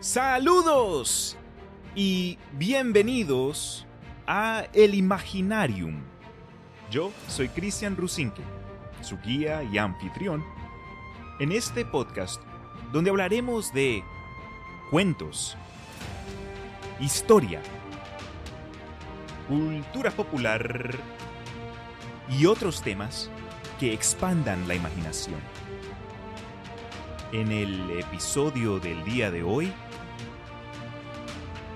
Saludos y bienvenidos a El Imaginarium. Yo soy Cristian Rusinque, su guía y anfitrión, en este podcast donde hablaremos de cuentos, historia, cultura popular y otros temas que expandan la imaginación. En el episodio del día de hoy,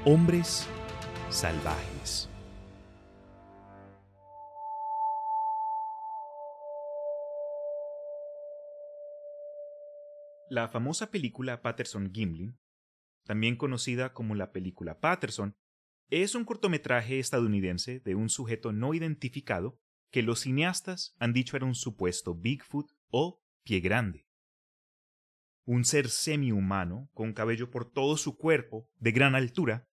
Hombres salvajes. La famosa película Patterson-Gimlin, también conocida como la película Patterson, es un cortometraje estadounidense de un sujeto no identificado que los cineastas han dicho era un supuesto Bigfoot o pie grande un ser semi-humano con cabello por todo su cuerpo, de gran altura,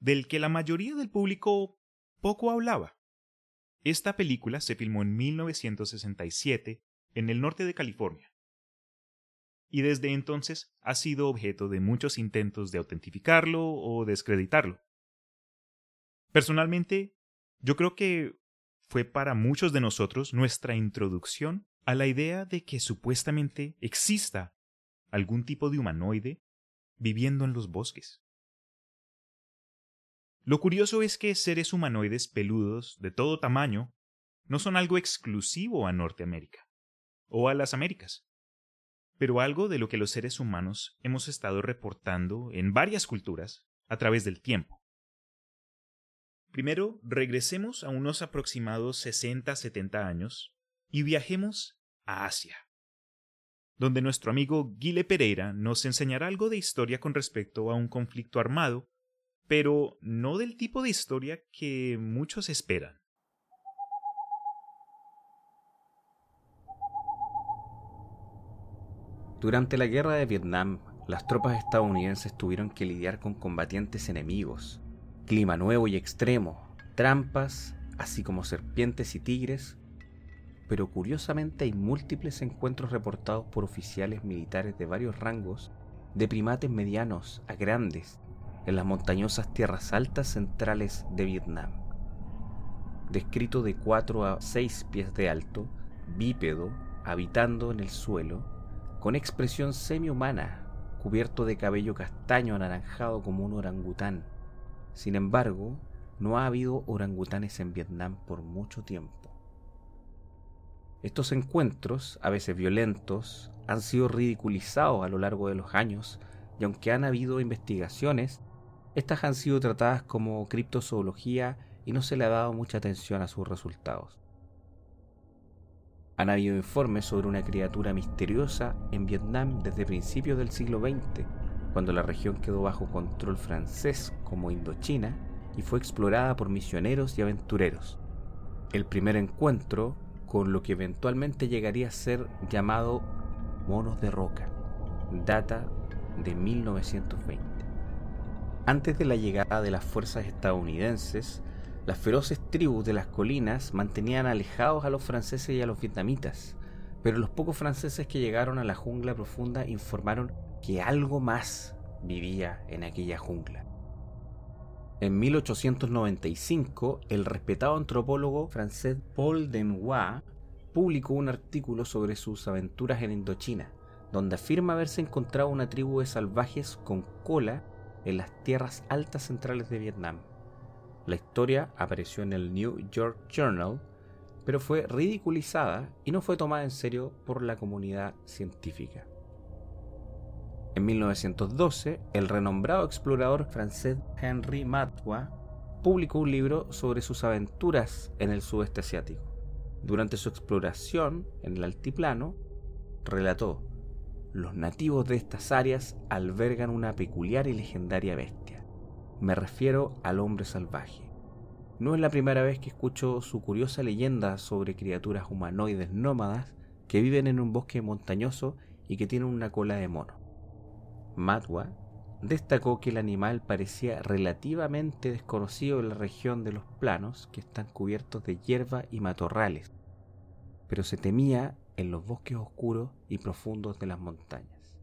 del que la mayoría del público poco hablaba. Esta película se filmó en 1967 en el norte de California, y desde entonces ha sido objeto de muchos intentos de autentificarlo o descreditarlo. Personalmente, yo creo que fue para muchos de nosotros nuestra introducción a la idea de que supuestamente exista algún tipo de humanoide viviendo en los bosques. Lo curioso es que seres humanoides peludos de todo tamaño no son algo exclusivo a Norteamérica o a las Américas, pero algo de lo que los seres humanos hemos estado reportando en varias culturas a través del tiempo. Primero, regresemos a unos aproximados 60-70 años y viajemos a Asia donde nuestro amigo Guile Pereira nos enseñará algo de historia con respecto a un conflicto armado, pero no del tipo de historia que muchos esperan. Durante la guerra de Vietnam, las tropas estadounidenses tuvieron que lidiar con combatientes enemigos, clima nuevo y extremo, trampas, así como serpientes y tigres, pero curiosamente hay múltiples encuentros reportados por oficiales militares de varios rangos de primates medianos a grandes en las montañosas tierras altas centrales de Vietnam. Descrito de 4 a 6 pies de alto, bípedo, habitando en el suelo, con expresión semi-humana, cubierto de cabello castaño anaranjado como un orangután. Sin embargo, no ha habido orangutanes en Vietnam por mucho tiempo. Estos encuentros, a veces violentos, han sido ridiculizados a lo largo de los años y aunque han habido investigaciones, estas han sido tratadas como criptozoología y no se le ha dado mucha atención a sus resultados. Han habido informes sobre una criatura misteriosa en Vietnam desde principios del siglo XX, cuando la región quedó bajo control francés como Indochina y fue explorada por misioneros y aventureros. El primer encuentro con lo que eventualmente llegaría a ser llamado monos de roca, data de 1920. Antes de la llegada de las fuerzas estadounidenses, las feroces tribus de las colinas mantenían alejados a los franceses y a los vietnamitas, pero los pocos franceses que llegaron a la jungla profunda informaron que algo más vivía en aquella jungla. En 1895, el respetado antropólogo francés Paul Denois publicó un artículo sobre sus aventuras en Indochina, donde afirma haberse encontrado una tribu de salvajes con cola en las tierras altas centrales de Vietnam. La historia apareció en el New York Journal, pero fue ridiculizada y no fue tomada en serio por la comunidad científica. En 1912, el renombrado explorador francés Henri Matwa publicó un libro sobre sus aventuras en el sudeste asiático. Durante su exploración en el altiplano, relató, los nativos de estas áreas albergan una peculiar y legendaria bestia. Me refiero al hombre salvaje. No es la primera vez que escucho su curiosa leyenda sobre criaturas humanoides nómadas que viven en un bosque montañoso y que tienen una cola de mono. Matwa destacó que el animal parecía relativamente desconocido en la región de los planos que están cubiertos de hierba y matorrales, pero se temía en los bosques oscuros y profundos de las montañas.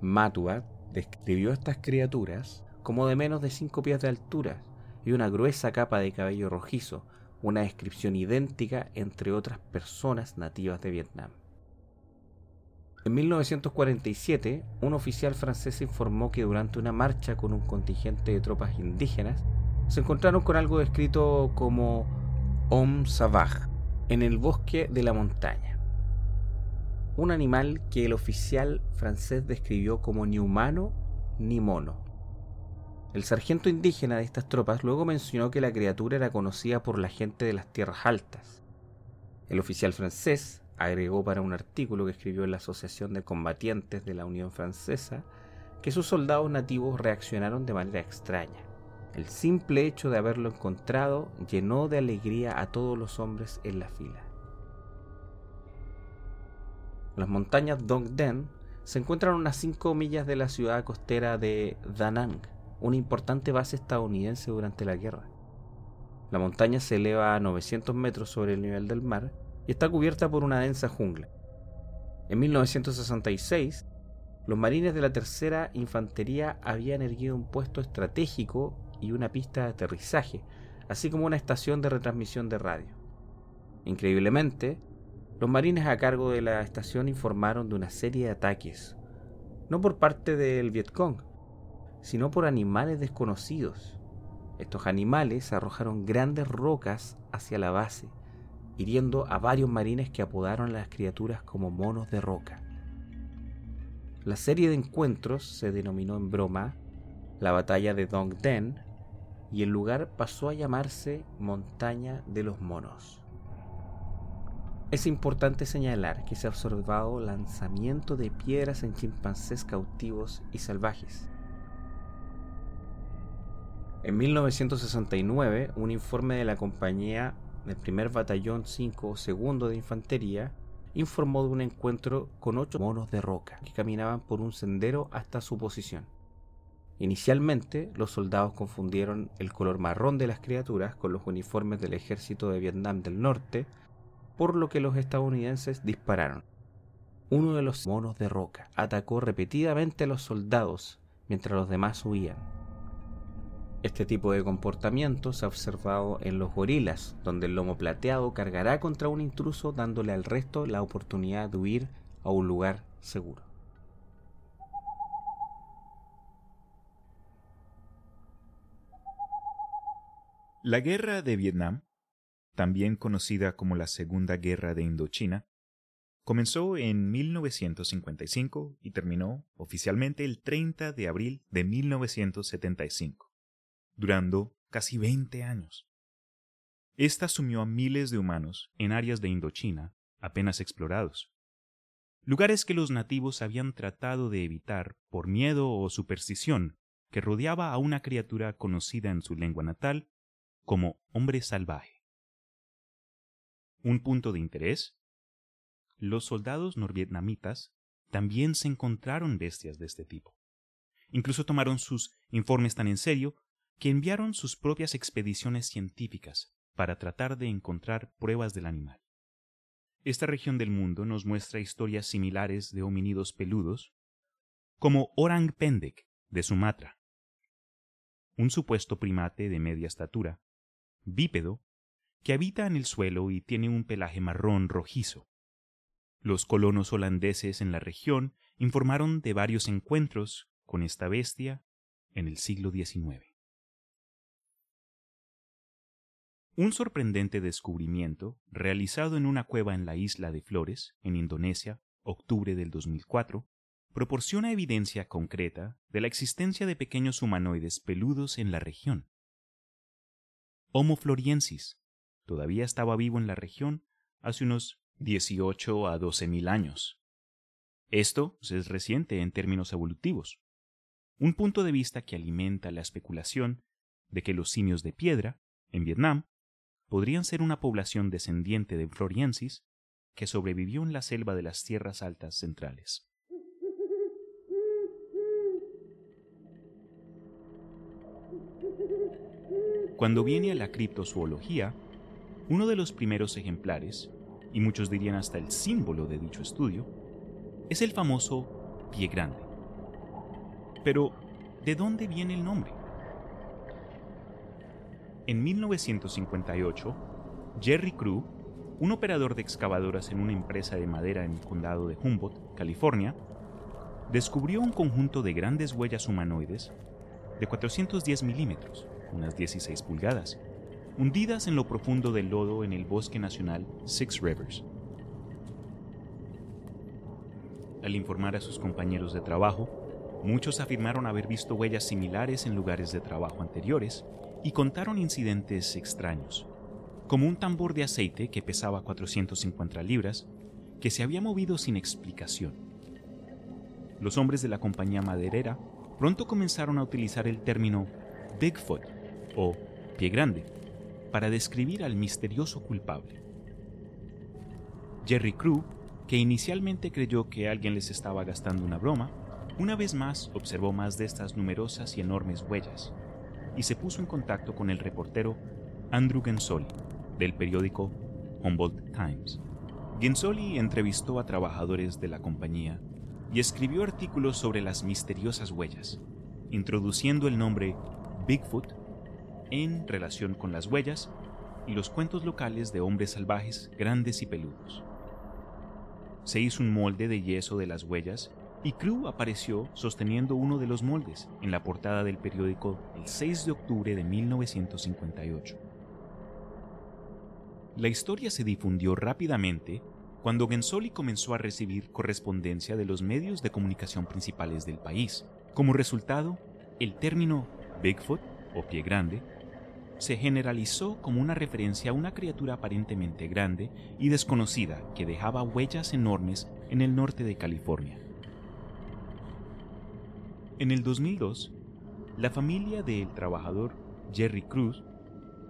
Matwa describió estas criaturas como de menos de 5 pies de altura y una gruesa capa de cabello rojizo, una descripción idéntica entre otras personas nativas de Vietnam. En 1947, un oficial francés informó que durante una marcha con un contingente de tropas indígenas, se encontraron con algo descrito como Homme Sauvage en el bosque de la montaña. Un animal que el oficial francés describió como ni humano ni mono. El sargento indígena de estas tropas luego mencionó que la criatura era conocida por la gente de las tierras altas. El oficial francés agregó para un artículo que escribió en la Asociación de Combatientes de la Unión Francesa que sus soldados nativos reaccionaron de manera extraña. El simple hecho de haberlo encontrado llenó de alegría a todos los hombres en la fila. Las montañas Dong Den se encuentran a unas 5 millas de la ciudad costera de Da Nang, una importante base estadounidense durante la guerra. La montaña se eleva a 900 metros sobre el nivel del mar y está cubierta por una densa jungla. En 1966, los marines de la Tercera Infantería habían erguido un puesto estratégico y una pista de aterrizaje, así como una estación de retransmisión de radio. Increíblemente, los marines a cargo de la estación informaron de una serie de ataques, no por parte del Vietcong, sino por animales desconocidos. Estos animales arrojaron grandes rocas hacia la base, hiriendo a varios marines que apodaron a las criaturas como monos de roca. La serie de encuentros se denominó en broma la batalla de Dong Den y el lugar pasó a llamarse Montaña de los Monos. Es importante señalar que se ha observado lanzamiento de piedras en chimpancés cautivos y salvajes. En 1969, un informe de la compañía del primer batallón 5 segundo de infantería informó de un encuentro con ocho monos de roca que caminaban por un sendero hasta su posición. Inicialmente, los soldados confundieron el color marrón de las criaturas con los uniformes del ejército de Vietnam del Norte, por lo que los estadounidenses dispararon. Uno de los monos de roca atacó repetidamente a los soldados mientras los demás huían. Este tipo de comportamiento se ha observado en los gorilas, donde el lomo plateado cargará contra un intruso dándole al resto la oportunidad de huir a un lugar seguro. La Guerra de Vietnam, también conocida como la Segunda Guerra de Indochina, comenzó en 1955 y terminó oficialmente el 30 de abril de 1975, durando casi 20 años. Esta sumió a miles de humanos en áreas de Indochina apenas explorados, lugares que los nativos habían tratado de evitar por miedo o superstición que rodeaba a una criatura conocida en su lengua natal como hombre salvaje. Un punto de interés. Los soldados norvietnamitas también se encontraron bestias de este tipo. Incluso tomaron sus informes tan en serio que enviaron sus propias expediciones científicas para tratar de encontrar pruebas del animal. Esta región del mundo nos muestra historias similares de homínidos peludos, como Orang Pendek de Sumatra, un supuesto primate de media estatura, bípedo, que habita en el suelo y tiene un pelaje marrón rojizo. Los colonos holandeses en la región informaron de varios encuentros con esta bestia en el siglo XIX. Un sorprendente descubrimiento, realizado en una cueva en la isla de Flores, en Indonesia, octubre del 2004, proporciona evidencia concreta de la existencia de pequeños humanoides peludos en la región. Homo floriensis todavía estaba vivo en la región hace unos 18 a 12 mil años. Esto es reciente en términos evolutivos, un punto de vista que alimenta la especulación de que los simios de piedra, en Vietnam, podrían ser una población descendiente de Floriensis que sobrevivió en la selva de las tierras altas centrales. Cuando viene a la criptozoología, uno de los primeros ejemplares, y muchos dirían hasta el símbolo de dicho estudio, es el famoso pie grande. Pero, ¿de dónde viene el nombre? En 1958, Jerry Crew, un operador de excavadoras en una empresa de madera en el condado de Humboldt, California, descubrió un conjunto de grandes huellas humanoides de 410 milímetros, unas 16 pulgadas, hundidas en lo profundo del lodo en el bosque nacional Six Rivers. Al informar a sus compañeros de trabajo, muchos afirmaron haber visto huellas similares en lugares de trabajo anteriores y contaron incidentes extraños, como un tambor de aceite que pesaba 450 libras, que se había movido sin explicación. Los hombres de la compañía maderera pronto comenzaron a utilizar el término Bigfoot o pie grande para describir al misterioso culpable. Jerry Crew, que inicialmente creyó que alguien les estaba gastando una broma, una vez más observó más de estas numerosas y enormes huellas y se puso en contacto con el reportero Andrew Gensoli del periódico Humboldt Times. Gensoli entrevistó a trabajadores de la compañía y escribió artículos sobre las misteriosas huellas, introduciendo el nombre Bigfoot en relación con las huellas y los cuentos locales de hombres salvajes grandes y peludos. Se hizo un molde de yeso de las huellas y Crew apareció sosteniendo uno de los moldes en la portada del periódico el 6 de octubre de 1958. La historia se difundió rápidamente cuando Gensoli comenzó a recibir correspondencia de los medios de comunicación principales del país. Como resultado, el término Bigfoot o pie grande se generalizó como una referencia a una criatura aparentemente grande y desconocida que dejaba huellas enormes en el norte de California. En el 2002, la familia del trabajador Jerry Cruz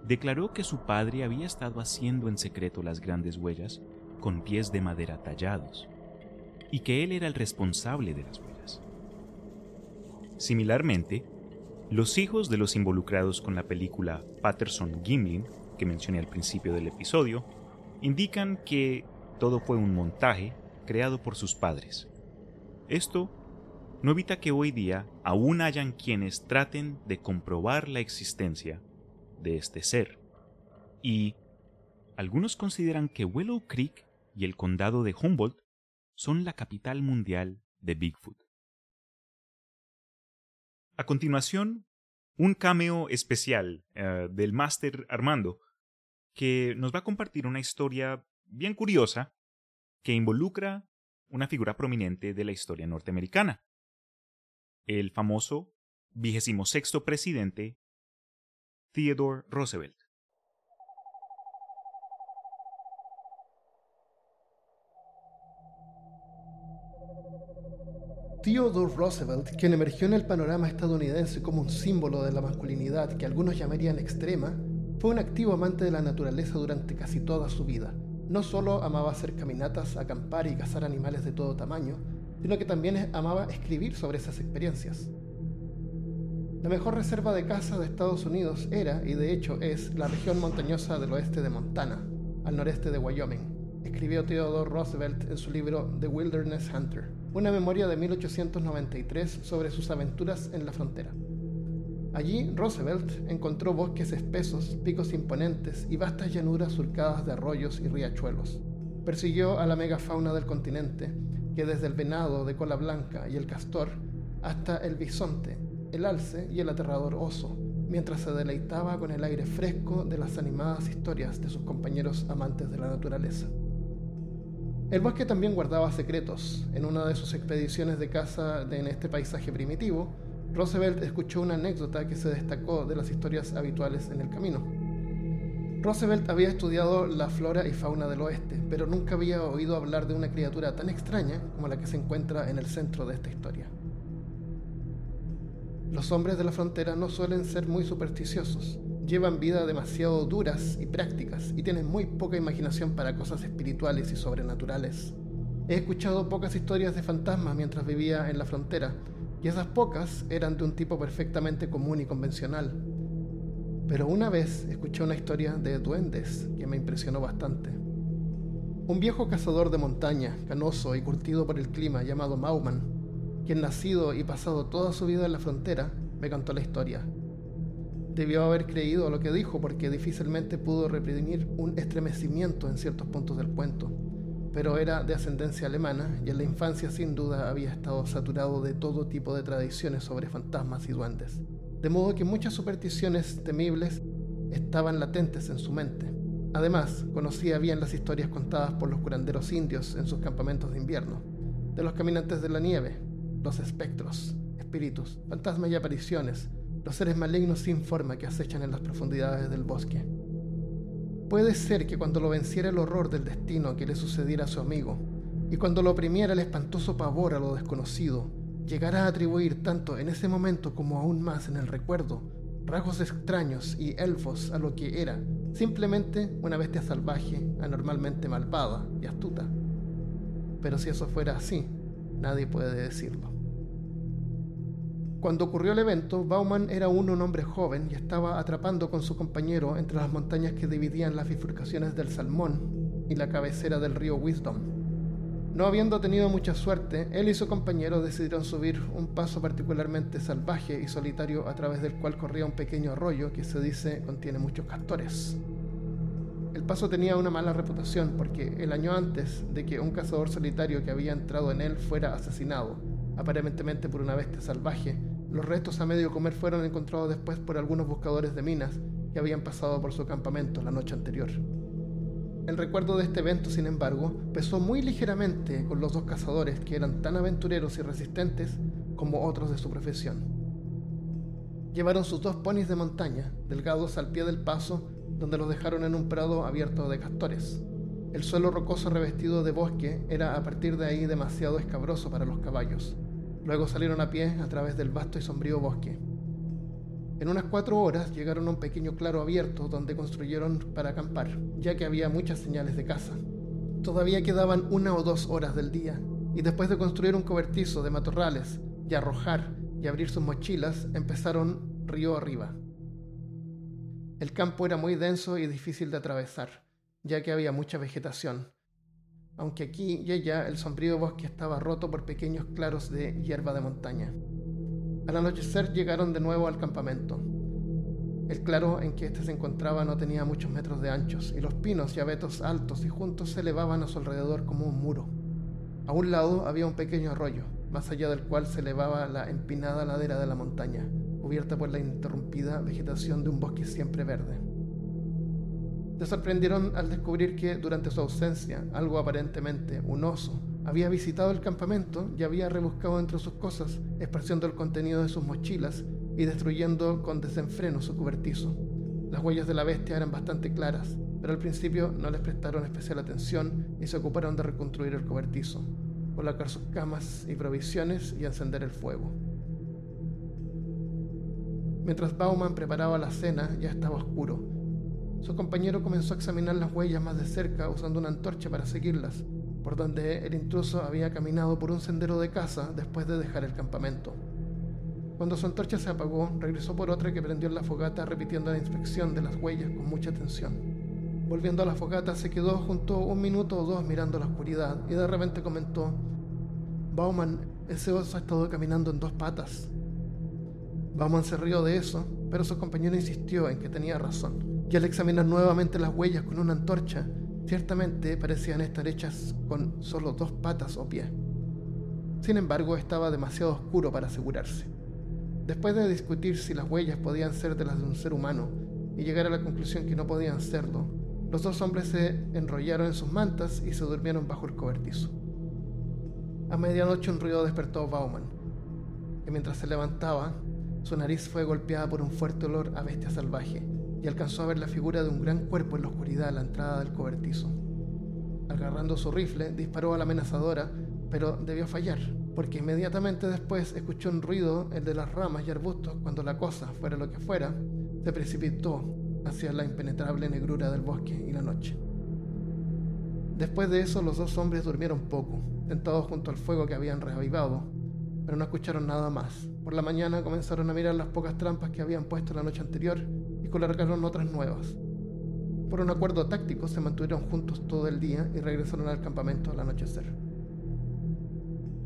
declaró que su padre había estado haciendo en secreto las grandes huellas con pies de madera tallados y que él era el responsable de las huellas. Similarmente, los hijos de los involucrados con la película Patterson Gimlin, que mencioné al principio del episodio, indican que todo fue un montaje creado por sus padres. Esto no evita que hoy día aún hayan quienes traten de comprobar la existencia de este ser. Y algunos consideran que Willow Creek y el condado de Humboldt son la capital mundial de Bigfoot. A continuación, un cameo especial eh, del máster Armando, que nos va a compartir una historia bien curiosa que involucra una figura prominente de la historia norteamericana, el famoso vigésimo sexto presidente Theodore Roosevelt. Theodore Roosevelt, quien emergió en el panorama estadounidense como un símbolo de la masculinidad que algunos llamarían extrema, fue un activo amante de la naturaleza durante casi toda su vida. No solo amaba hacer caminatas, acampar y cazar animales de todo tamaño, sino que también amaba escribir sobre esas experiencias. La mejor reserva de caza de Estados Unidos era, y de hecho es, la región montañosa del oeste de Montana, al noreste de Wyoming, escribió Theodore Roosevelt en su libro The Wilderness Hunter una memoria de 1893 sobre sus aventuras en la frontera. Allí, Roosevelt encontró bosques espesos, picos imponentes y vastas llanuras surcadas de arroyos y riachuelos. Persiguió a la megafauna del continente, que desde el venado de cola blanca y el castor hasta el bisonte, el alce y el aterrador oso, mientras se deleitaba con el aire fresco de las animadas historias de sus compañeros amantes de la naturaleza. El bosque también guardaba secretos. En una de sus expediciones de caza en este paisaje primitivo, Roosevelt escuchó una anécdota que se destacó de las historias habituales en el camino. Roosevelt había estudiado la flora y fauna del oeste, pero nunca había oído hablar de una criatura tan extraña como la que se encuentra en el centro de esta historia. Los hombres de la frontera no suelen ser muy supersticiosos, llevan vida demasiado duras y prácticas y tienen muy poca imaginación para cosas espirituales y sobrenaturales. He escuchado pocas historias de fantasmas mientras vivía en la frontera, y esas pocas eran de un tipo perfectamente común y convencional. Pero una vez escuché una historia de duendes que me impresionó bastante. Un viejo cazador de montaña, canoso y curtido por el clima llamado Mauman, quien nacido y pasado toda su vida en la frontera, me contó la historia. Debió haber creído lo que dijo porque difícilmente pudo reprimir un estremecimiento en ciertos puntos del cuento, pero era de ascendencia alemana y en la infancia sin duda había estado saturado de todo tipo de tradiciones sobre fantasmas y duendes, de modo que muchas supersticiones temibles estaban latentes en su mente. Además, conocía bien las historias contadas por los curanderos indios en sus campamentos de invierno, de los caminantes de la nieve, los espectros, espíritus, fantasmas y apariciones, los seres malignos sin forma que acechan en las profundidades del bosque. Puede ser que cuando lo venciera el horror del destino que le sucediera a su amigo, y cuando lo oprimiera el espantoso pavor a lo desconocido, llegara a atribuir tanto en ese momento como aún más en el recuerdo rasgos extraños y elfos a lo que era simplemente una bestia salvaje, anormalmente malvada y astuta. Pero si eso fuera así, nadie puede decirlo. Cuando ocurrió el evento, Bauman era aún un hombre joven y estaba atrapando con su compañero entre las montañas que dividían las bifurcaciones del Salmón y la cabecera del río Wisdom. No habiendo tenido mucha suerte, él y su compañero decidieron subir un paso particularmente salvaje y solitario a través del cual corría un pequeño arroyo que se dice contiene muchos castores. El paso tenía una mala reputación porque el año antes de que un cazador solitario que había entrado en él fuera asesinado, aparentemente por una bestia salvaje, los restos a medio comer fueron encontrados después por algunos buscadores de minas que habían pasado por su campamento la noche anterior. El recuerdo de este evento, sin embargo, pesó muy ligeramente con los dos cazadores que eran tan aventureros y resistentes como otros de su profesión. Llevaron sus dos ponis de montaña, delgados al pie del paso, donde los dejaron en un prado abierto de castores. El suelo rocoso revestido de bosque era a partir de ahí demasiado escabroso para los caballos. Luego salieron a pie a través del vasto y sombrío bosque. En unas cuatro horas llegaron a un pequeño claro abierto donde construyeron para acampar, ya que había muchas señales de caza. Todavía quedaban una o dos horas del día, y después de construir un cobertizo de matorrales y arrojar y abrir sus mochilas, empezaron río arriba. El campo era muy denso y difícil de atravesar, ya que había mucha vegetación, aunque aquí y allá el sombrío bosque estaba roto por pequeños claros de hierba de montaña. Al anochecer llegaron de nuevo al campamento. El claro en que éste se encontraba no tenía muchos metros de anchos, y los pinos y abetos altos y juntos se elevaban a su alrededor como un muro. A un lado había un pequeño arroyo, más allá del cual se elevaba la empinada ladera de la montaña, cubierta por la interrumpida vegetación de un bosque siempre verde. Se sorprendieron al descubrir que, durante su ausencia, algo aparentemente un oso había visitado el campamento y había rebuscado entre sus cosas, esparciendo el contenido de sus mochilas y destruyendo con desenfreno su cobertizo. Las huellas de la bestia eran bastante claras, pero al principio no les prestaron especial atención y se ocuparon de reconstruir el cobertizo, colocar sus camas y provisiones y encender el fuego. Mientras Bauman preparaba la cena, ya estaba oscuro. Su compañero comenzó a examinar las huellas más de cerca usando una antorcha para seguirlas, por donde el intruso había caminado por un sendero de caza después de dejar el campamento. Cuando su antorcha se apagó, regresó por otra que prendió en la fogata repitiendo la inspección de las huellas con mucha atención. Volviendo a la fogata, se quedó junto un minuto o dos mirando la oscuridad y de repente comentó, Bauman, ese oso ha estado caminando en dos patas. Bauman se rió de eso, pero su compañero insistió en que tenía razón, y al examinar nuevamente las huellas con una antorcha, Ciertamente parecían estar hechas con solo dos patas o pies. Sin embargo, estaba demasiado oscuro para asegurarse. Después de discutir si las huellas podían ser de las de un ser humano y llegar a la conclusión que no podían serlo, los dos hombres se enrollaron en sus mantas y se durmieron bajo el cobertizo. A medianoche un ruido despertó a Bauman, que mientras se levantaba, su nariz fue golpeada por un fuerte olor a bestia salvaje y alcanzó a ver la figura de un gran cuerpo en la oscuridad a la entrada del cobertizo. Agarrando su rifle, disparó a la amenazadora, pero debió fallar, porque inmediatamente después escuchó un ruido, el de las ramas y arbustos, cuando la cosa, fuera lo que fuera, se precipitó hacia la impenetrable negrura del bosque y la noche. Después de eso, los dos hombres durmieron poco, sentados junto al fuego que habían reavivado, pero no escucharon nada más. Por la mañana comenzaron a mirar las pocas trampas que habían puesto la noche anterior largaron otras nuevas. Por un acuerdo táctico se mantuvieron juntos todo el día y regresaron al campamento al anochecer.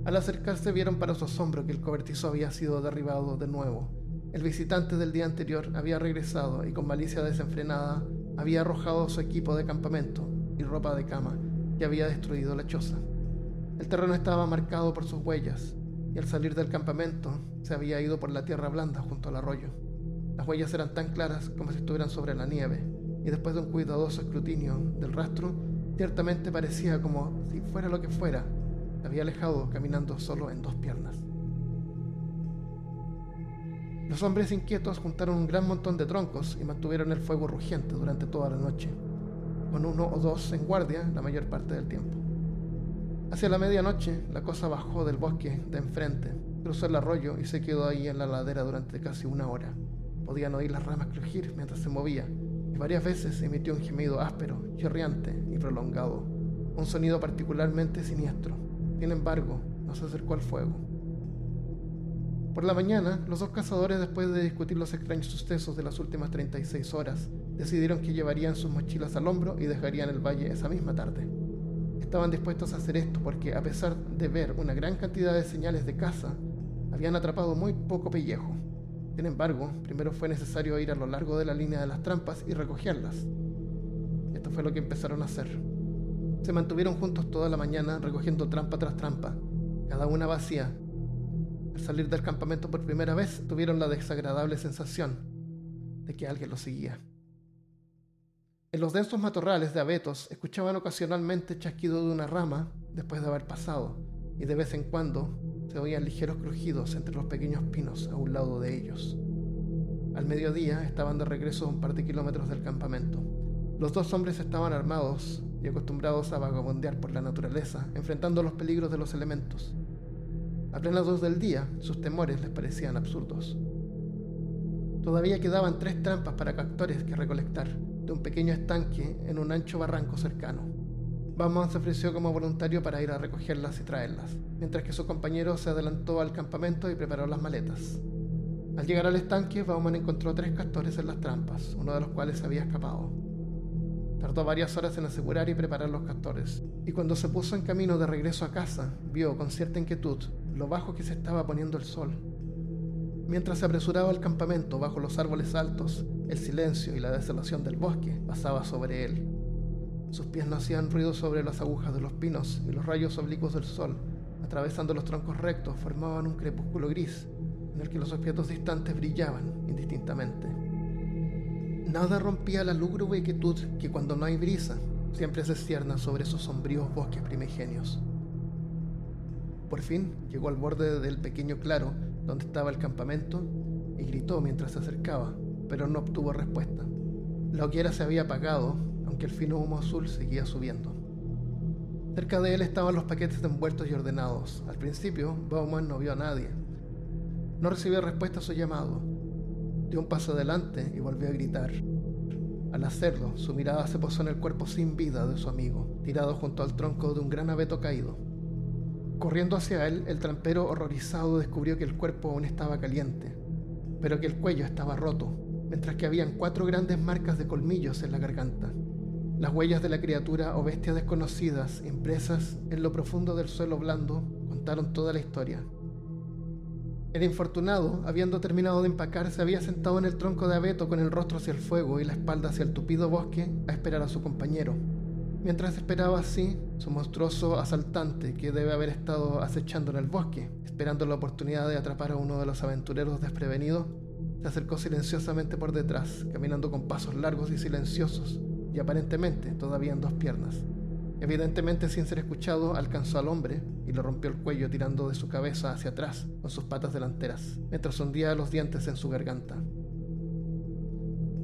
Al acercarse vieron para su asombro que el cobertizo había sido derribado de nuevo. El visitante del día anterior había regresado y con malicia desenfrenada había arrojado su equipo de campamento y ropa de cama que había destruido la choza. El terreno estaba marcado por sus huellas y al salir del campamento se había ido por la tierra blanda junto al arroyo. Las huellas eran tan claras como si estuvieran sobre la nieve y después de un cuidadoso escrutinio del rastro, ciertamente parecía como si fuera lo que fuera, se había alejado caminando solo en dos piernas. Los hombres inquietos juntaron un gran montón de troncos y mantuvieron el fuego rugiente durante toda la noche, con uno o dos en guardia la mayor parte del tiempo. Hacia la medianoche, la cosa bajó del bosque de enfrente, cruzó el arroyo y se quedó ahí en la ladera durante casi una hora. Podían oír las ramas crujir mientras se movía, y varias veces emitió un gemido áspero, chirriante y prolongado, un sonido particularmente siniestro. Sin embargo, no se acercó al fuego. Por la mañana, los dos cazadores, después de discutir los extraños sucesos de las últimas 36 horas, decidieron que llevarían sus mochilas al hombro y dejarían el valle esa misma tarde. Estaban dispuestos a hacer esto porque, a pesar de ver una gran cantidad de señales de caza, habían atrapado muy poco pellejo. Sin embargo, primero fue necesario ir a lo largo de la línea de las trampas y recogerlas. Esto fue lo que empezaron a hacer. Se mantuvieron juntos toda la mañana recogiendo trampa tras trampa, cada una vacía, al salir del campamento por primera vez, tuvieron la desagradable sensación de que alguien los seguía. En los densos matorrales de abetos escuchaban ocasionalmente chasquido de una rama después de haber pasado, y de vez en cuando oían ligeros crujidos entre los pequeños pinos a un lado de ellos. Al mediodía estaban de regreso a un par de kilómetros del campamento. Los dos hombres estaban armados y acostumbrados a vagabondear por la naturaleza, enfrentando los peligros de los elementos. A plena luz del día, sus temores les parecían absurdos. Todavía quedaban tres trampas para captores que recolectar de un pequeño estanque en un ancho barranco cercano. Bauman se ofreció como voluntario para ir a recogerlas y traerlas, mientras que su compañero se adelantó al campamento y preparó las maletas. Al llegar al estanque, Bauman encontró tres castores en las trampas, uno de los cuales había escapado. Tardó varias horas en asegurar y preparar los castores, y cuando se puso en camino de regreso a casa, vio con cierta inquietud lo bajo que se estaba poniendo el sol. Mientras se apresuraba al campamento bajo los árboles altos, el silencio y la desolación del bosque pasaba sobre él. Sus pies no hacían ruido sobre las agujas de los pinos y los rayos oblicuos del sol, atravesando los troncos rectos, formaban un crepúsculo gris en el que los objetos distantes brillaban indistintamente. Nada rompía la lúgubre quietud que cuando no hay brisa siempre se cierna sobre esos sombríos bosques primigenios. Por fin llegó al borde del pequeño claro donde estaba el campamento y gritó mientras se acercaba, pero no obtuvo respuesta. La hoguera se había apagado, aunque el fino humo azul seguía subiendo. Cerca de él estaban los paquetes envueltos y ordenados. Al principio, Bauman no vio a nadie. No recibió respuesta a su llamado. Dio un paso adelante y volvió a gritar. Al hacerlo, su mirada se posó en el cuerpo sin vida de su amigo, tirado junto al tronco de un gran abeto caído. Corriendo hacia él, el trampero horrorizado descubrió que el cuerpo aún estaba caliente, pero que el cuello estaba roto, mientras que habían cuatro grandes marcas de colmillos en la garganta. Las huellas de la criatura o bestia desconocidas, impresas en lo profundo del suelo blando, contaron toda la historia. El infortunado, habiendo terminado de empacar, se había sentado en el tronco de abeto con el rostro hacia el fuego y la espalda hacia el tupido bosque a esperar a su compañero. Mientras esperaba así, su monstruoso asaltante, que debe haber estado acechando en el bosque, esperando la oportunidad de atrapar a uno de los aventureros desprevenidos, se acercó silenciosamente por detrás, caminando con pasos largos y silenciosos, y aparentemente todavía en dos piernas. Evidentemente sin ser escuchado, alcanzó al hombre y le rompió el cuello tirando de su cabeza hacia atrás con sus patas delanteras, mientras hundía los dientes en su garganta.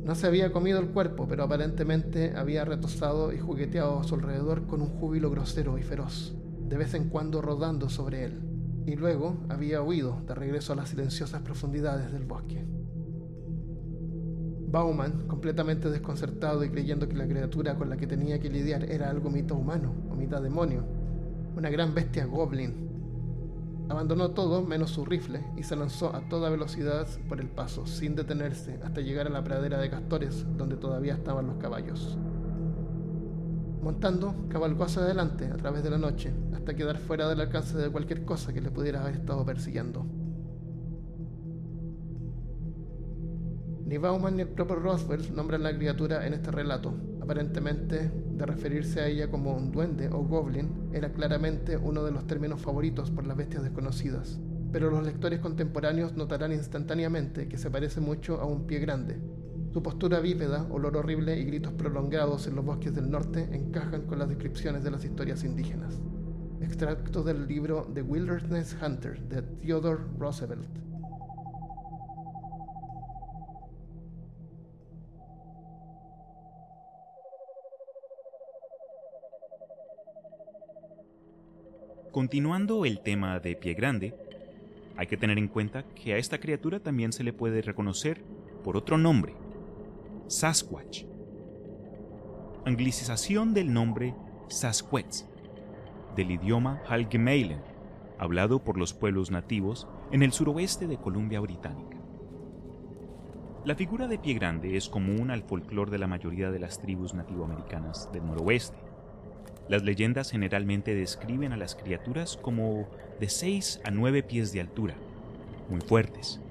No se había comido el cuerpo, pero aparentemente había retosado y jugueteado a su alrededor con un júbilo grosero y feroz, de vez en cuando rodando sobre él, y luego había huido de regreso a las silenciosas profundidades del bosque. Bauman, completamente desconcertado y creyendo que la criatura con la que tenía que lidiar era algo mitad humano o mitad demonio, una gran bestia goblin Abandonó todo menos su rifle y se lanzó a toda velocidad por el paso, sin detenerse, hasta llegar a la pradera de castores donde todavía estaban los caballos. Montando, cabalgó hacia adelante a través de la noche, hasta quedar fuera del alcance de cualquier cosa que le pudiera haber estado persiguiendo. Ni Bauman ni el propio Roswell nombran la criatura en este relato. Aparentemente, de referirse a ella como un duende o goblin, era claramente uno de los términos favoritos por las bestias desconocidas. Pero los lectores contemporáneos notarán instantáneamente que se parece mucho a un pie grande, su postura bípeda, olor horrible y gritos prolongados en los bosques del norte encajan con las descripciones de las historias indígenas. Extracto del libro The Wilderness Hunter de Theodore Roosevelt. Continuando el tema de Pie Grande, hay que tener en cuenta que a esta criatura también se le puede reconocer por otro nombre, Sasquatch. Anglicización del nombre Sasquatch, del idioma Halgemeilen, hablado por los pueblos nativos en el suroeste de Columbia Británica. La figura de pie grande es común al folclore de la mayoría de las tribus nativoamericanas del noroeste. Las leyendas generalmente describen a las criaturas como de 6 a 9 pies de altura, muy fuertes,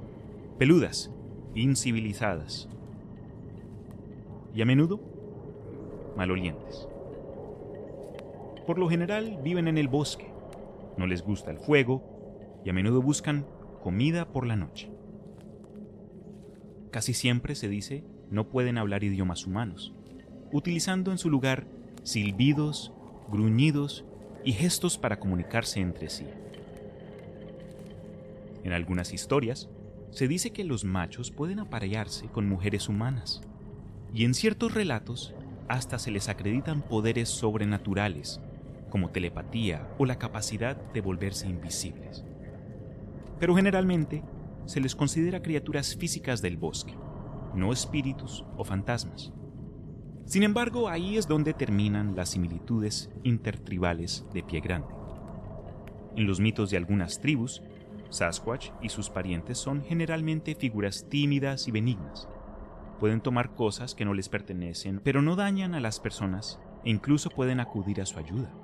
peludas, incivilizadas, y a menudo malolientes. Por lo general viven en el bosque, no les gusta el fuego y a menudo buscan comida por la noche. Casi siempre se dice no pueden hablar idiomas humanos, utilizando en su lugar silbidos, gruñidos y gestos para comunicarse entre sí. En algunas historias, se dice que los machos pueden aparearse con mujeres humanas, y en ciertos relatos hasta se les acreditan poderes sobrenaturales, como telepatía o la capacidad de volverse invisibles. Pero generalmente se les considera criaturas físicas del bosque, no espíritus o fantasmas. Sin embargo, ahí es donde terminan las similitudes intertribales de pie grande. En los mitos de algunas tribus, Sasquatch y sus parientes son generalmente figuras tímidas y benignas, pueden tomar cosas que no les pertenecen, pero no dañan a las personas e incluso pueden acudir a su ayuda.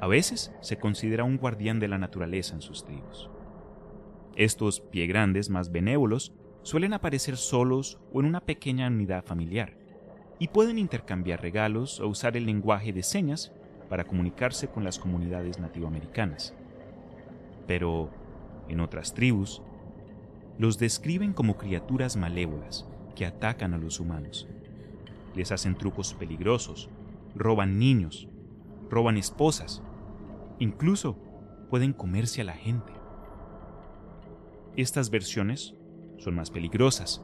A veces se considera un guardián de la naturaleza en sus tribus. Estos pie grandes más benévolos suelen aparecer solos o en una pequeña unidad familiar y pueden intercambiar regalos o usar el lenguaje de señas para comunicarse con las comunidades nativoamericanas. Pero en otras tribus, los describen como criaturas malévolas que atacan a los humanos. Les hacen trucos peligrosos, roban niños, roban esposas, incluso pueden comerse a la gente. Estas versiones son más peligrosas,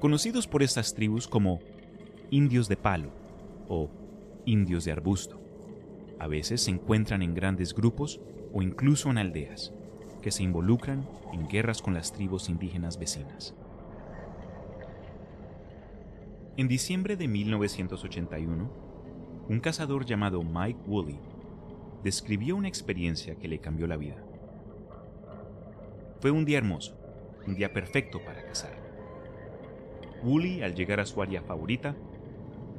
conocidos por estas tribus como indios de palo o indios de arbusto. A veces se encuentran en grandes grupos o incluso en aldeas que se involucran en guerras con las tribus indígenas vecinas. En diciembre de 1981, un cazador llamado Mike Woolley describió una experiencia que le cambió la vida. Fue un día hermoso, un día perfecto para cazar. Woolley, al llegar a su área favorita,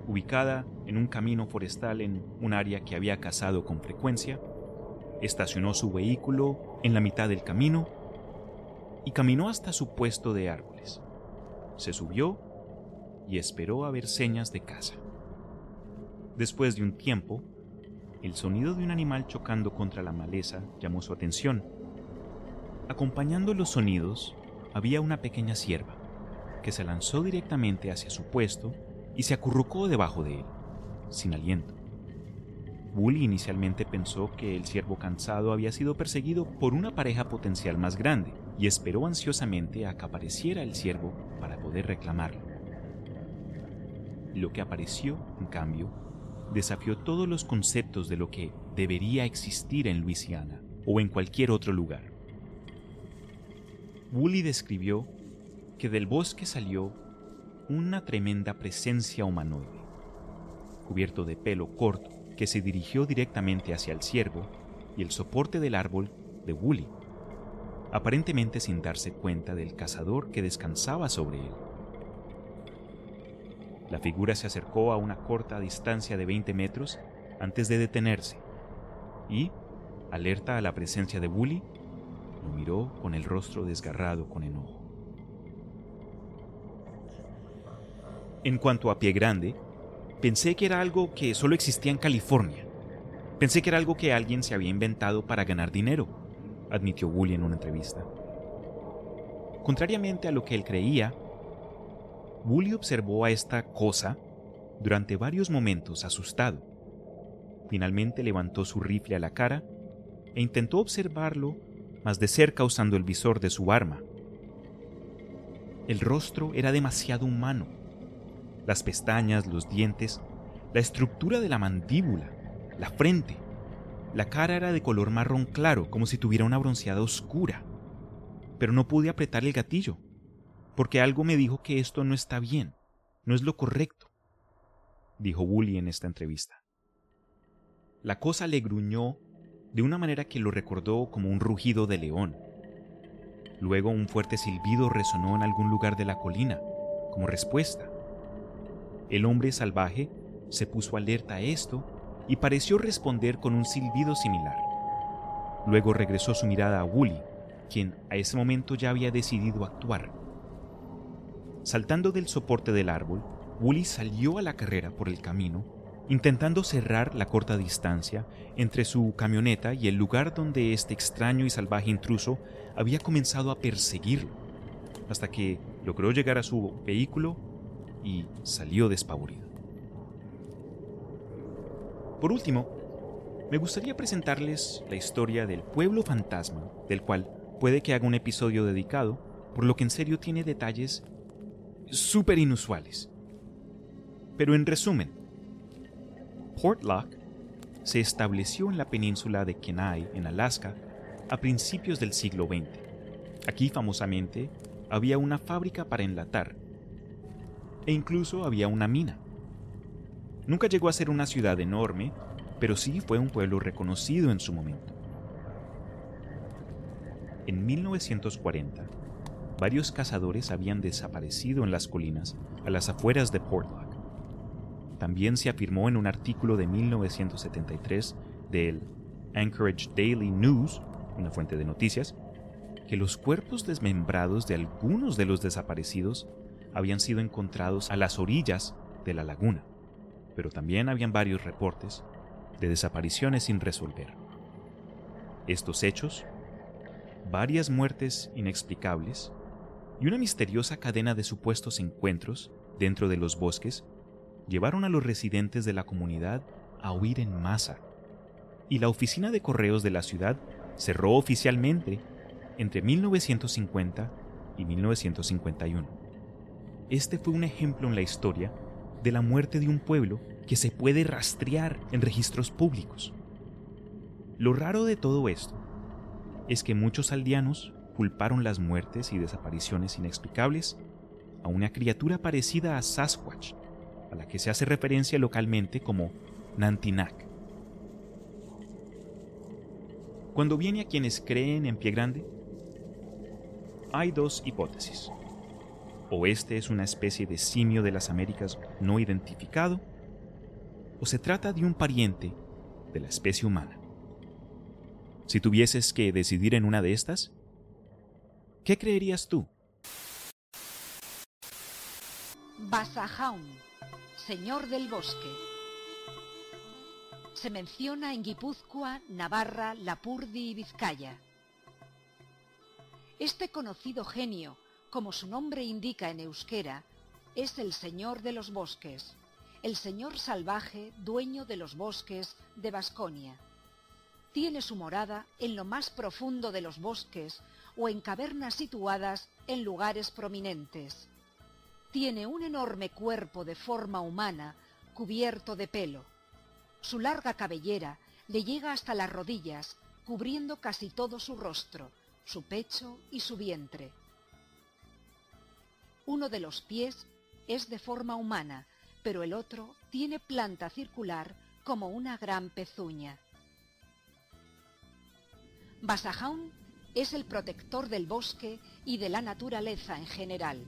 ubicada en un camino forestal en un área que había cazado con frecuencia, estacionó su vehículo en la mitad del camino y caminó hasta su puesto de árboles. Se subió y esperó a ver señas de caza. Después de un tiempo, el sonido de un animal chocando contra la maleza llamó su atención. Acompañando los sonidos, había una pequeña cierva, que se lanzó directamente hacia su puesto y se acurrucó debajo de él, sin aliento. Bully inicialmente pensó que el ciervo cansado había sido perseguido por una pareja potencial más grande y esperó ansiosamente a que apareciera el ciervo para poder reclamarlo. Lo que apareció, en cambio, desafió todos los conceptos de lo que debería existir en Luisiana o en cualquier otro lugar. Woolley describió que del bosque salió una tremenda presencia humanoide, cubierto de pelo corto, que se dirigió directamente hacia el ciervo y el soporte del árbol de Wooly, aparentemente sin darse cuenta del cazador que descansaba sobre él. La figura se acercó a una corta distancia de 20 metros antes de detenerse y, alerta a la presencia de Bully, lo miró con el rostro desgarrado con enojo. En cuanto a Pie Grande, pensé que era algo que solo existía en California. Pensé que era algo que alguien se había inventado para ganar dinero, admitió Bully en una entrevista. Contrariamente a lo que él creía, Bully observó a esta cosa durante varios momentos asustado. Finalmente levantó su rifle a la cara e intentó observarlo más de cerca usando el visor de su arma. El rostro era demasiado humano. Las pestañas, los dientes, la estructura de la mandíbula, la frente. La cara era de color marrón claro, como si tuviera una bronceada oscura. Pero no pude apretar el gatillo, porque algo me dijo que esto no está bien, no es lo correcto, dijo Wooly en esta entrevista. La cosa le gruñó de una manera que lo recordó como un rugido de león. Luego un fuerte silbido resonó en algún lugar de la colina, como respuesta. El hombre salvaje se puso alerta a esto y pareció responder con un silbido similar. Luego regresó su mirada a Wooly, quien a ese momento ya había decidido actuar. Saltando del soporte del árbol, Wooly salió a la carrera por el camino intentando cerrar la corta distancia entre su camioneta y el lugar donde este extraño y salvaje intruso había comenzado a perseguirlo, hasta que logró llegar a su vehículo y salió despavorido. Por último, me gustaría presentarles la historia del pueblo fantasma, del cual puede que haga un episodio dedicado, por lo que en serio tiene detalles súper inusuales. Pero en resumen, Portlock se estableció en la península de Kenai, en Alaska, a principios del siglo XX. Aquí famosamente había una fábrica para enlatar e incluso había una mina. Nunca llegó a ser una ciudad enorme, pero sí fue un pueblo reconocido en su momento. En 1940, varios cazadores habían desaparecido en las colinas a las afueras de Portlock. También se afirmó en un artículo de 1973 del Anchorage Daily News, una fuente de noticias, que los cuerpos desmembrados de algunos de los desaparecidos habían sido encontrados a las orillas de la laguna, pero también habían varios reportes de desapariciones sin resolver. Estos hechos, varias muertes inexplicables y una misteriosa cadena de supuestos encuentros dentro de los bosques llevaron a los residentes de la comunidad a huir en masa, y la oficina de correos de la ciudad cerró oficialmente entre 1950 y 1951. Este fue un ejemplo en la historia de la muerte de un pueblo que se puede rastrear en registros públicos. Lo raro de todo esto es que muchos aldeanos culparon las muertes y desapariciones inexplicables a una criatura parecida a Sasquatch, a la que se hace referencia localmente como Nantinak. Cuando viene a quienes creen en pie grande, hay dos hipótesis. O este es una especie de simio de las Américas no identificado, o se trata de un pariente de la especie humana. Si tuvieses que decidir en una de estas, ¿qué creerías tú? Señor del Bosque. Se menciona en Guipúzcoa, Navarra, Lapurdi y Vizcaya. Este conocido genio, como su nombre indica en euskera, es el Señor de los Bosques, el Señor salvaje, dueño de los bosques de Vasconia. Tiene su morada en lo más profundo de los bosques o en cavernas situadas en lugares prominentes tiene un enorme cuerpo de forma humana cubierto de pelo. Su larga cabellera le llega hasta las rodillas, cubriendo casi todo su rostro, su pecho y su vientre. Uno de los pies es de forma humana, pero el otro tiene planta circular como una gran pezuña. Basajaun es el protector del bosque y de la naturaleza en general.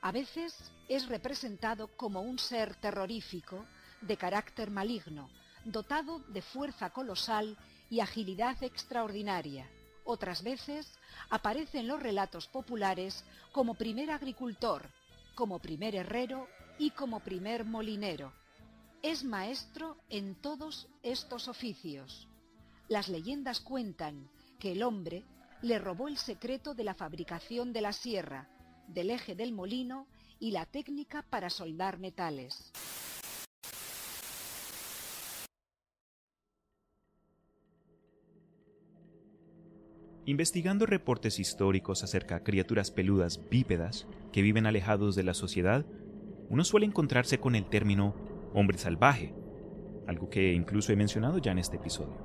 A veces es representado como un ser terrorífico de carácter maligno, dotado de fuerza colosal y agilidad extraordinaria. Otras veces aparece en los relatos populares como primer agricultor, como primer herrero y como primer molinero. Es maestro en todos estos oficios. Las leyendas cuentan que el hombre le robó el secreto de la fabricación de la sierra, del eje del molino y la técnica para soldar metales. Investigando reportes históricos acerca de criaturas peludas bípedas que viven alejados de la sociedad, uno suele encontrarse con el término hombre salvaje, algo que incluso he mencionado ya en este episodio.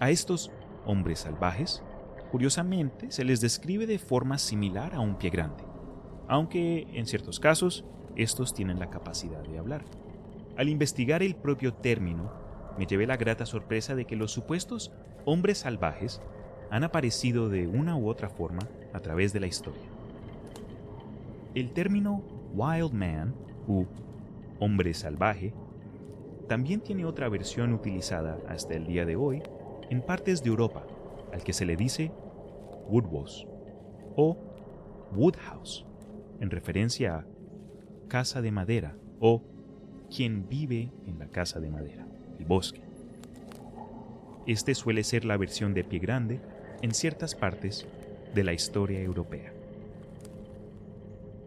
A estos hombres salvajes, curiosamente, se les describe de forma similar a un pie grande, aunque en ciertos casos estos tienen la capacidad de hablar. Al investigar el propio término, me llevé la grata sorpresa de que los supuestos hombres salvajes han aparecido de una u otra forma a través de la historia. El término wild man u hombre salvaje también tiene otra versión utilizada hasta el día de hoy en partes de Europa, al que se le dice woodhouse o woodhouse, en referencia a casa de madera o quien vive en la casa de madera, el bosque. Este suele ser la versión de pie grande en ciertas partes de la historia europea.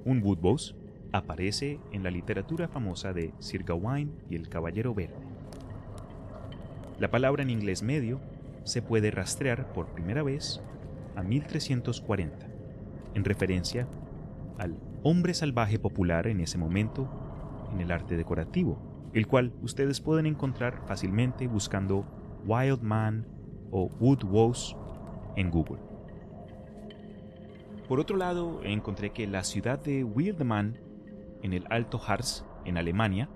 Un woodhouse aparece en la literatura famosa de Sir Gawain y el Caballero Verde. La palabra en inglés medio se puede rastrear por primera vez a 1340, en referencia al hombre salvaje popular en ese momento en el arte decorativo, el cual ustedes pueden encontrar fácilmente buscando Wild Man o Wood Woos en Google. Por otro lado, encontré que la ciudad de Wildman en el Alto Harz, en Alemania,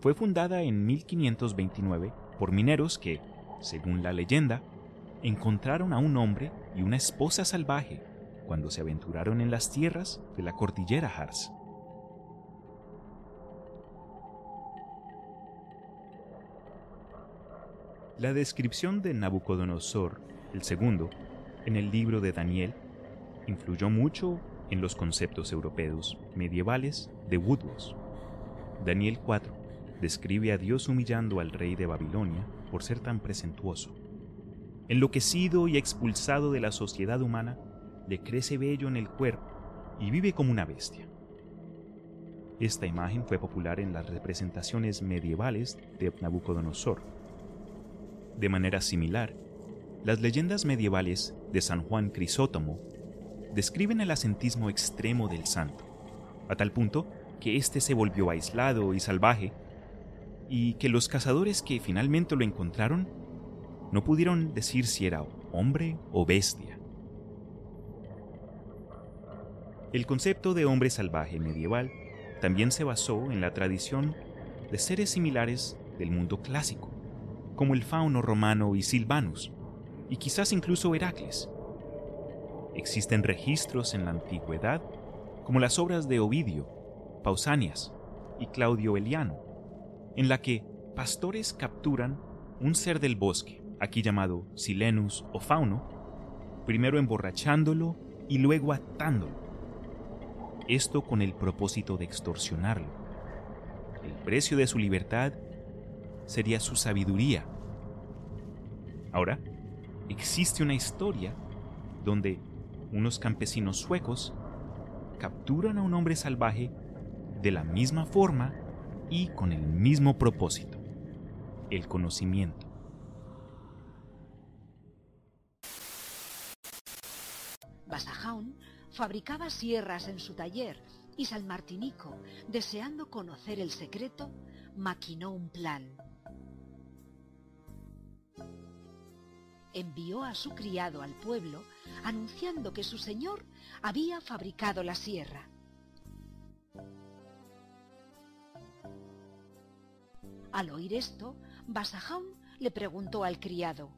fue fundada en 1529 por mineros que, según la leyenda, encontraron a un hombre y una esposa salvaje cuando se aventuraron en las tierras de la cordillera Harz. La descripción de Nabucodonosor el segundo en el libro de Daniel influyó mucho en los conceptos europeos medievales de Woodhouse. Daniel 4 describe a Dios humillando al rey de Babilonia por ser tan presentuoso. Enloquecido y expulsado de la sociedad humana, le crece vello en el cuerpo y vive como una bestia. Esta imagen fue popular en las representaciones medievales de Nabucodonosor. De manera similar, las leyendas medievales de San Juan Crisótomo describen el asentismo extremo del santo, a tal punto que éste se volvió aislado y salvaje, y que los cazadores que finalmente lo encontraron no pudieron decir si era hombre o bestia. El concepto de hombre salvaje medieval también se basó en la tradición de seres similares del mundo clásico, como el fauno romano y Silvanus, y quizás incluso Heracles, Existen registros en la antigüedad, como las obras de Ovidio, Pausanias y Claudio Eliano, en la que pastores capturan un ser del bosque, aquí llamado Silenus o Fauno, primero emborrachándolo y luego atándolo. Esto con el propósito de extorsionarlo. El precio de su libertad sería su sabiduría. Ahora, existe una historia donde unos campesinos suecos capturan a un hombre salvaje de la misma forma y con el mismo propósito, el conocimiento. Basajaun fabricaba sierras en su taller y San Martinico, deseando conocer el secreto, maquinó un plan. Envió a su criado al pueblo anunciando que su señor había fabricado la sierra. Al oír esto, Basajaun le preguntó al criado,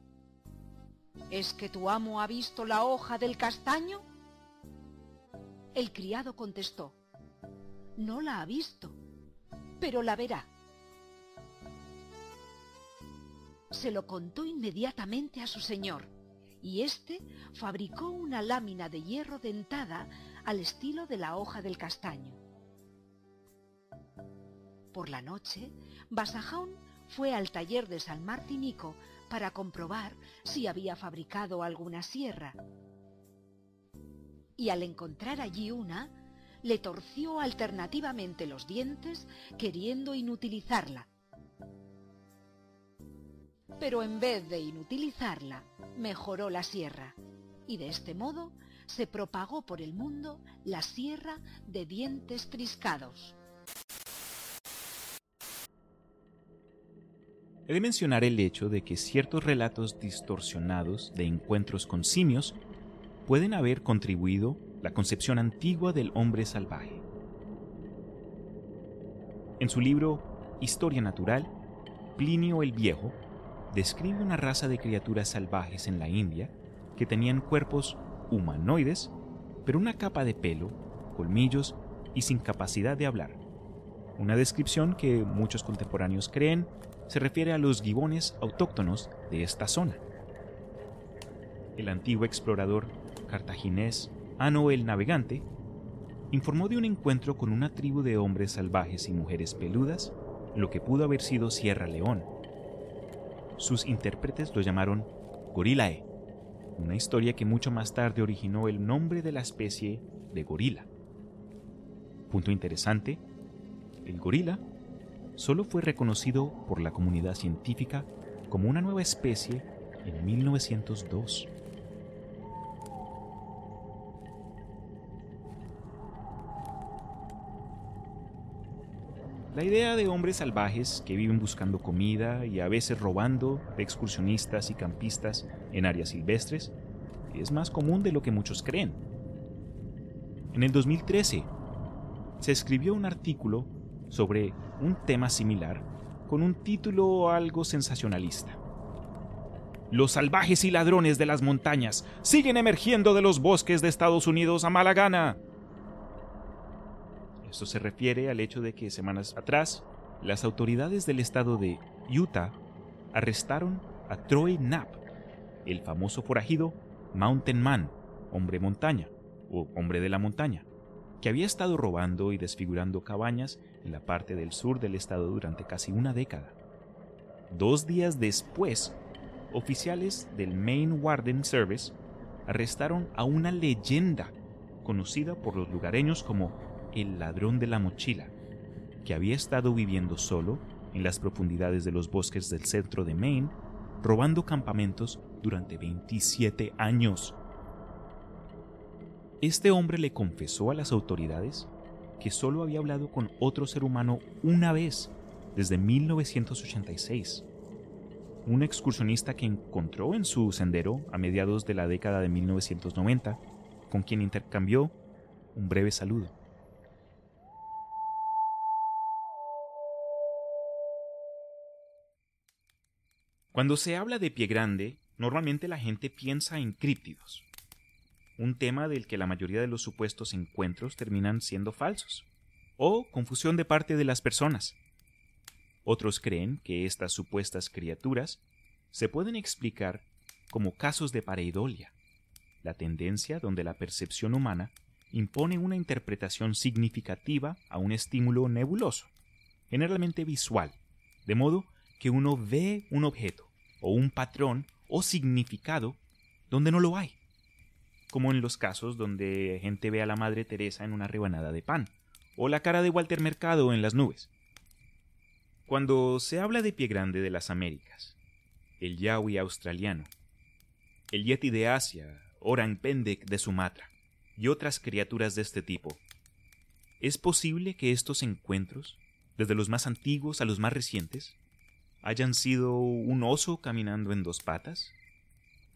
¿Es que tu amo ha visto la hoja del castaño? El criado contestó, no la ha visto, pero la verá. Se lo contó inmediatamente a su señor, y éste fabricó una lámina de hierro dentada al estilo de la hoja del castaño. Por la noche, Basajón fue al taller de San Martinico para comprobar si había fabricado alguna sierra. Y al encontrar allí una, le torció alternativamente los dientes queriendo inutilizarla. Pero en vez de inutilizarla, mejoró la sierra, y de este modo se propagó por el mundo la sierra de dientes triscados. He de mencionar el hecho de que ciertos relatos distorsionados de encuentros con simios pueden haber contribuido la concepción antigua del hombre salvaje. En su libro Historia Natural, Plinio el Viejo describe una raza de criaturas salvajes en la India que tenían cuerpos humanoides, pero una capa de pelo, colmillos y sin capacidad de hablar. Una descripción que muchos contemporáneos creen se refiere a los gibones autóctonos de esta zona. El antiguo explorador cartaginés Ano el Navegante informó de un encuentro con una tribu de hombres salvajes y mujeres peludas, lo que pudo haber sido Sierra León. Sus intérpretes lo llamaron Gorilae, una historia que mucho más tarde originó el nombre de la especie de gorila. Punto interesante, el gorila solo fue reconocido por la comunidad científica como una nueva especie en 1902. La idea de hombres salvajes que viven buscando comida y a veces robando de excursionistas y campistas en áreas silvestres es más común de lo que muchos creen. En el 2013 se escribió un artículo sobre un tema similar con un título algo sensacionalista. Los salvajes y ladrones de las montañas siguen emergiendo de los bosques de Estados Unidos a mala gana. Esto se refiere al hecho de que semanas atrás las autoridades del estado de Utah arrestaron a Troy Knapp, el famoso forajido Mountain Man, hombre montaña o hombre de la montaña, que había estado robando y desfigurando cabañas en la parte del sur del estado durante casi una década. Dos días después, oficiales del Maine Warden Service arrestaron a una leyenda conocida por los lugareños como el ladrón de la mochila, que había estado viviendo solo en las profundidades de los bosques del centro de Maine, robando campamentos durante 27 años. Este hombre le confesó a las autoridades que solo había hablado con otro ser humano una vez desde 1986. Un excursionista que encontró en su sendero a mediados de la década de 1990, con quien intercambió un breve saludo. Cuando se habla de pie grande, normalmente la gente piensa en críptidos, un tema del que la mayoría de los supuestos encuentros terminan siendo falsos, o confusión de parte de las personas. Otros creen que estas supuestas criaturas se pueden explicar como casos de pareidolia, la tendencia donde la percepción humana impone una interpretación significativa a un estímulo nebuloso, generalmente visual, de modo que uno ve un objeto o un patrón o significado donde no lo hay, como en los casos donde gente ve a la Madre Teresa en una rebanada de pan, o la cara de Walter Mercado en las nubes. Cuando se habla de pie grande de las Américas, el yawi australiano, el yeti de Asia, orang pendek de Sumatra y otras criaturas de este tipo, ¿es posible que estos encuentros, desde los más antiguos a los más recientes, hayan sido un oso caminando en dos patas?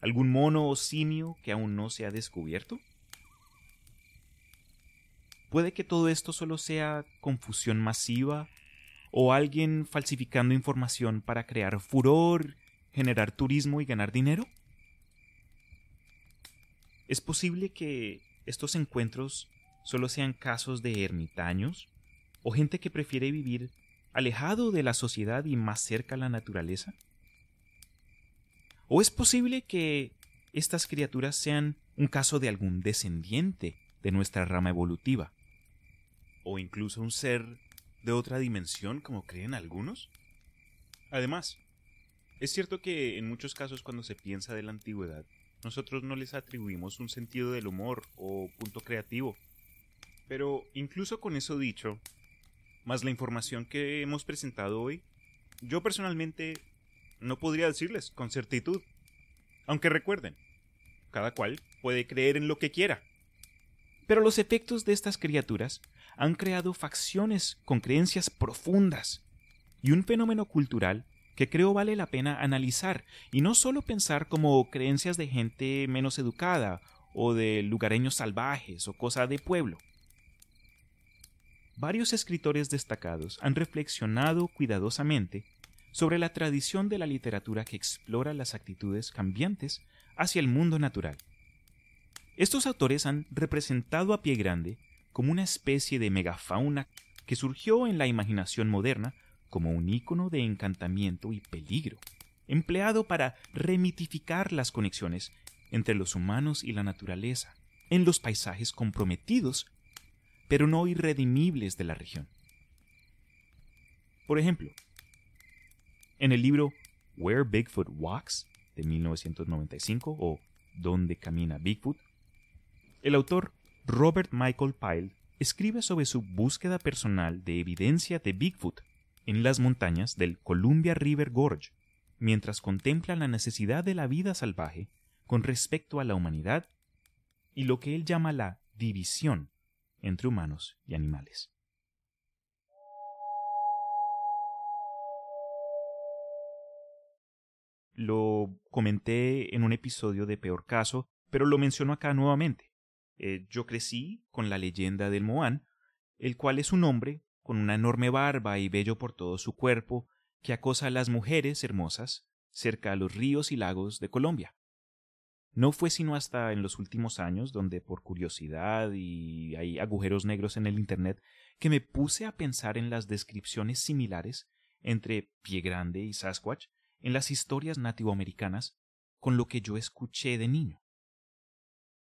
¿Algún mono o simio que aún no se ha descubierto? Puede que todo esto solo sea confusión masiva o alguien falsificando información para crear furor, generar turismo y ganar dinero. ¿Es posible que estos encuentros solo sean casos de ermitaños o gente que prefiere vivir alejado de la sociedad y más cerca a la naturaleza? ¿O es posible que estas criaturas sean un caso de algún descendiente de nuestra rama evolutiva? ¿O incluso un ser de otra dimensión como creen algunos? Además, es cierto que en muchos casos cuando se piensa de la antigüedad, nosotros no les atribuimos un sentido del humor o punto creativo. Pero incluso con eso dicho, más la información que hemos presentado hoy, yo personalmente no podría decirles con certitud. Aunque recuerden, cada cual puede creer en lo que quiera. Pero los efectos de estas criaturas han creado facciones con creencias profundas y un fenómeno cultural que creo vale la pena analizar y no solo pensar como creencias de gente menos educada o de lugareños salvajes o cosa de pueblo. Varios escritores destacados han reflexionado cuidadosamente sobre la tradición de la literatura que explora las actitudes cambiantes hacia el mundo natural. Estos autores han representado a pie grande como una especie de megafauna que surgió en la imaginación moderna como un ícono de encantamiento y peligro, empleado para remitificar las conexiones entre los humanos y la naturaleza en los paisajes comprometidos, pero no irredimibles de la región. Por ejemplo, en el libro Where Bigfoot Walks de 1995 o Donde camina Bigfoot, el autor Robert Michael Pyle escribe sobre su búsqueda personal de evidencia de Bigfoot en las montañas del Columbia River Gorge, mientras contempla la necesidad de la vida salvaje con respecto a la humanidad y lo que él llama la división entre humanos y animales. Lo comenté en un episodio de Peor Caso, pero lo menciono acá nuevamente. Eh, yo crecí con la leyenda del Moán, el cual es un hombre con una enorme barba y bello por todo su cuerpo, que acosa a las mujeres hermosas cerca a los ríos y lagos de Colombia. No fue sino hasta en los últimos años, donde por curiosidad y hay agujeros negros en el Internet, que me puse a pensar en las descripciones similares entre Pie Grande y Sasquatch en las historias nativoamericanas con lo que yo escuché de niño.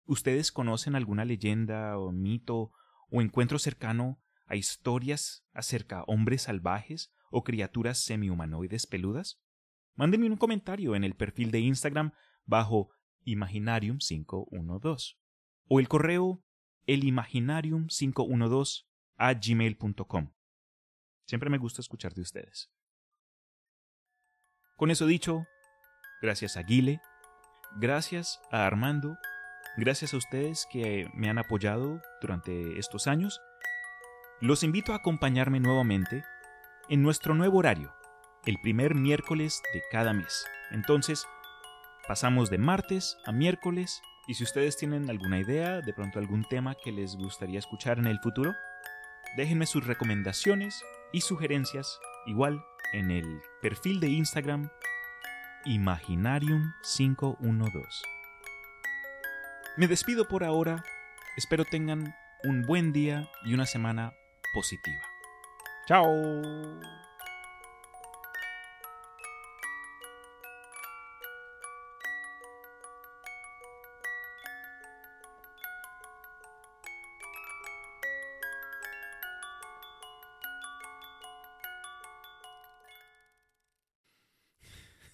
¿Ustedes conocen alguna leyenda o mito o encuentro cercano a historias acerca de hombres salvajes o criaturas semi-humanoides peludas? Mándenme un comentario en el perfil de Instagram bajo Imaginarium512 o el correo elimaginarium512 a gmail.com. Siempre me gusta escuchar de ustedes. Con eso dicho, gracias a Guile, gracias a Armando, gracias a ustedes que me han apoyado durante estos años los invito a acompañarme nuevamente en nuestro nuevo horario, el primer miércoles de cada mes. Entonces, pasamos de martes a miércoles y si ustedes tienen alguna idea, de pronto algún tema que les gustaría escuchar en el futuro, déjenme sus recomendaciones y sugerencias igual en el perfil de Instagram Imaginarium512. Me despido por ahora, espero tengan un buen día y una semana positiva. Chao.